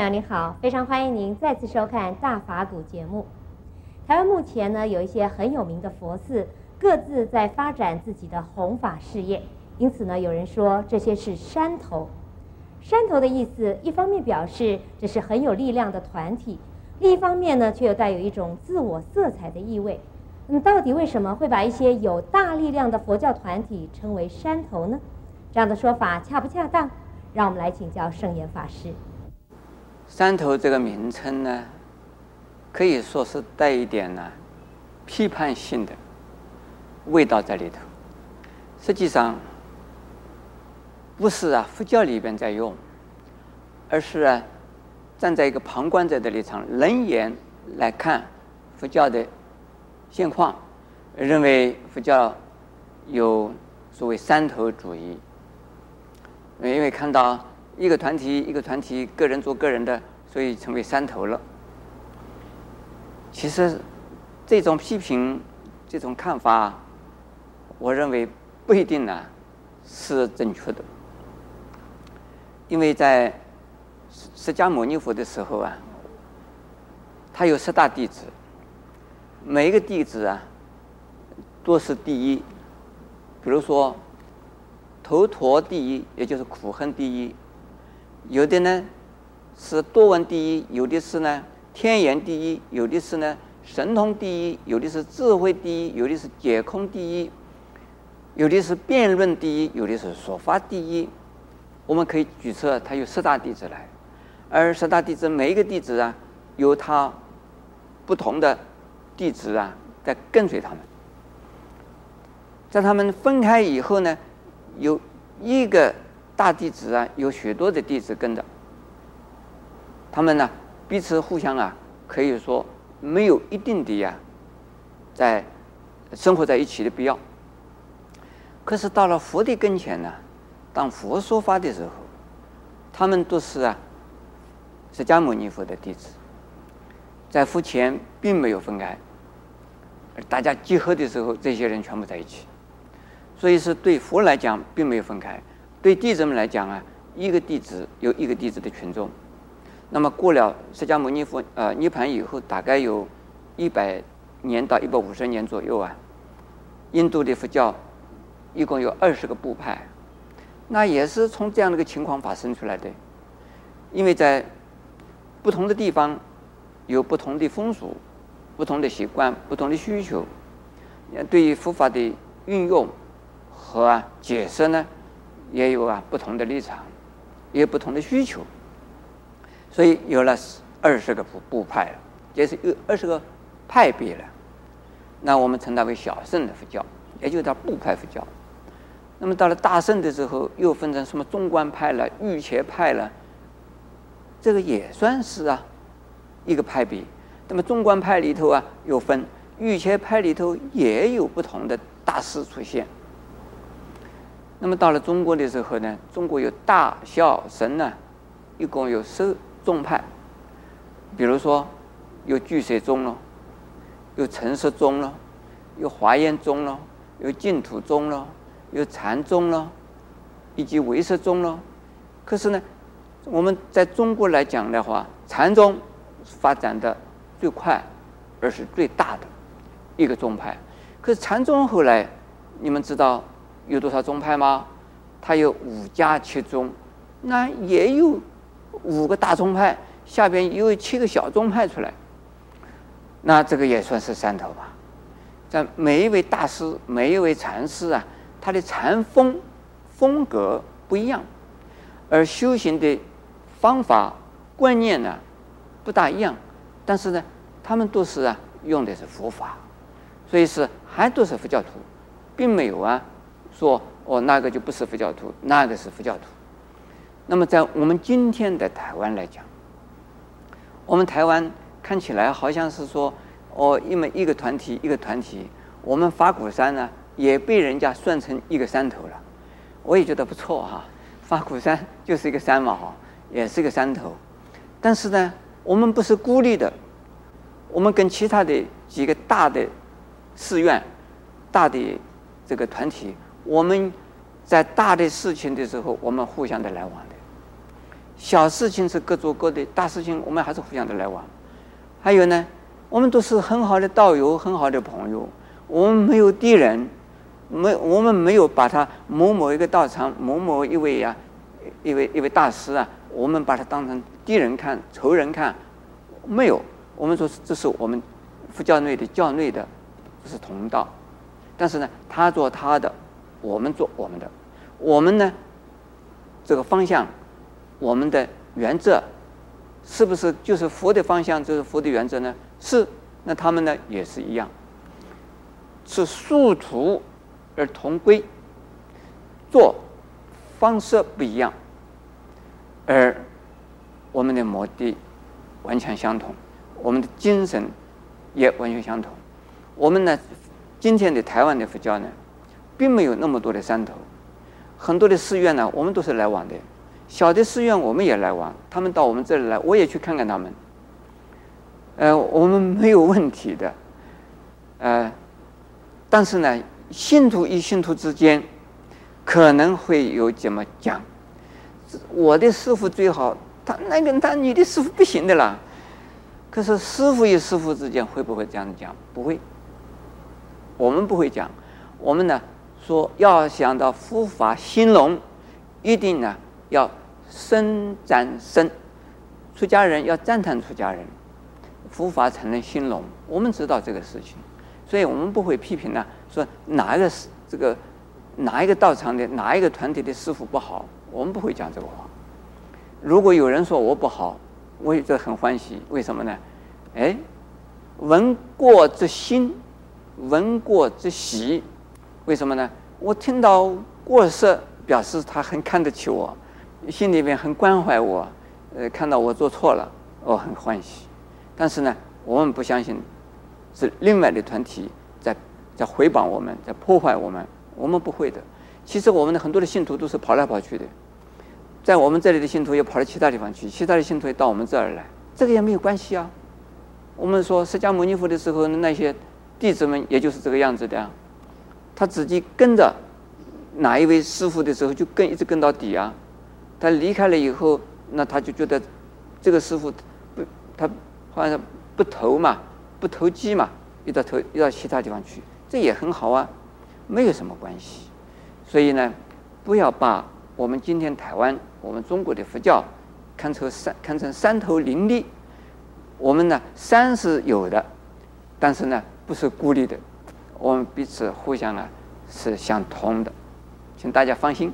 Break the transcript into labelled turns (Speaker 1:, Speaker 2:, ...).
Speaker 1: 长你好，非常欢迎您再次收看大法古节目。台湾目前呢有一些很有名的佛寺，各自在发展自己的弘法事业，因此呢有人说这些是山头。山头的意思，一方面表示这是很有力量的团体，另一方面呢却又带有一种自我色彩的意味。那么到底为什么会把一些有大力量的佛教团体称为山头呢？这样的说法恰不恰当？让我们来请教圣严法师。
Speaker 2: 山头这个名称呢，可以说是带一点呢批判性的味道在里头。实际上不是啊，佛教里边在用，而是啊站在一个旁观者的立场，冷眼来看佛教的现况，认为佛教有所谓山头主义。因为看到一个团体一个团体，个人做个人的，所以成为山头了。其实这种批评、这种看法，我认为不一定呢是正确的。因为在释迦牟尼佛的时候啊，他有十大弟子，每一个弟子啊都是第一，比如说。头陀第一，也就是苦行第一；有的呢是多闻第一，有的是呢天眼第一，有的是呢神通第一，有的是智慧第一，有的是解空第一，有的是辩论第一，有的是说法第一。我们可以举出他有十大弟子来，而十大弟子每一个弟子啊，有他不同的弟子啊在跟随他们，在他们分开以后呢。有一个大弟子啊，有许多的弟子跟着，他们呢彼此互相啊，可以说没有一定的呀，在生活在一起的必要。可是到了佛的跟前呢，当佛说法的时候，他们都是啊释迦牟尼佛的弟子，在佛前并没有分开，而大家集合的时候，这些人全部在一起。所以是对佛来讲并没有分开，对弟子们来讲啊，一个弟子有一个弟子的群众。那么过了释迦牟尼佛呃涅槃以后，大概有一百年到一百五十年左右啊，印度的佛教一共有二十个部派，那也是从这样的一个情况发生出来的。因为在不同的地方有不同的风俗、不同的习惯、不同的需求，对于佛法的运用。和解释呢，也有啊不同的立场，也有不同的需求，所以有了二十个部部派了，也是有二十个派别了。那我们称它为小乘的佛教，也就是它部派佛教。那么到了大乘的时候，又分成什么中观派了、瑜伽派了，这个也算是啊一个派别。那么中观派里头啊又分，瑜伽派里头也有不同的大师出现。那么到了中国的时候呢，中国有大小神呢，一共有十宗派。比如说，有俱舍宗咯，有成实宗咯，有华严宗咯，有净土宗咯，有禅宗咯，以及唯识宗咯。可是呢，我们在中国来讲的话，禅宗发展的最快，而是最大的一个宗派。可是禅宗后来，你们知道？有多少宗派吗？它有五家七宗，那也有五个大宗派，下边又有七个小宗派出来。那这个也算是山头吧？在每一位大师、每一位禅师啊，他的禅风风格不一样，而修行的方法观念呢不大一样，但是呢，他们都是啊用的是佛法，所以是还都是佛教徒，并没有啊。说哦，那个就不是佛教徒，那个是佛教徒。那么在我们今天的台湾来讲，我们台湾看起来好像是说哦，因为一个团体一个团体，我们法鼓山呢也被人家算成一个山头了。我也觉得不错哈，法鼓山就是一个山嘛哈，也是一个山头。但是呢，我们不是孤立的，我们跟其他的几个大的寺院、大的这个团体。我们在大的事情的时候，我们互相的来往的。小事情是各做各的，大事情我们还是互相的来往。还有呢，我们都是很好的道友，很好的朋友，我们没有敌人，没我们没有把他某某一个道场、某某一位呀、一位一位大师啊，我们把他当成敌人看、仇人看，没有。我们说这是我们佛教内的教内的，这是同道。但是呢，他做他的，我们做我们的，我们呢，这个方向。我们的原则是不是就是佛的方向，就是佛的原则呢？是，那他们呢也是一样，是殊途而同归，做方式不一样，而我们的目的完全相同，我们的精神也完全相同。我们呢，今天的台湾的佛教呢，并没有那么多的山头，很多的寺院呢，我们都是来往的。小的寺院我们也来往，他们到我们这里来，我也去看看他们。呃，我们没有问题的。呃，但是呢，信徒与信徒之间可能会有怎么讲？我的师傅最好，他那个他你的师傅不行的啦。可是师傅与师傅之间会不会这样讲？不会，我们不会讲。我们呢说要想到佛法兴隆，一定呢要。僧赞僧，出家人要赞叹出家人，佛法才能兴隆。我们知道这个事情，所以我们不会批评呢。说哪一个师这个哪一个道场的哪一个团体的师傅不好，我们不会讲这个话。如果有人说我不好，我也就很欢喜。为什么呢？哎，闻过则欣，闻过则喜。为什么呢？我听到过世，表示他很看得起我。心里面很关怀我，呃，看到我做错了，我很欢喜。但是呢，我们不相信是另外的团体在在回谤我们，在破坏我们。我们不会的。其实我们的很多的信徒都是跑来跑去的，在我们这里的信徒也跑到其他地方去，其他的信徒也到我们这儿来，这个也没有关系啊。我们说释迦牟尼佛的时候，那些弟子们也就是这个样子的啊，他自己跟着哪一位师傅的时候，就跟一直跟到底啊。他离开了以后，那他就觉得这个师傅不，他好像不投嘛，不投机嘛，又到投又到其他地方去，这也很好啊，没有什么关系。所以呢，不要把我们今天台湾我们中国的佛教看成山看成山头林立，我们呢山是有的，但是呢不是孤立的，我们彼此互相呢是相通的，请大家放心。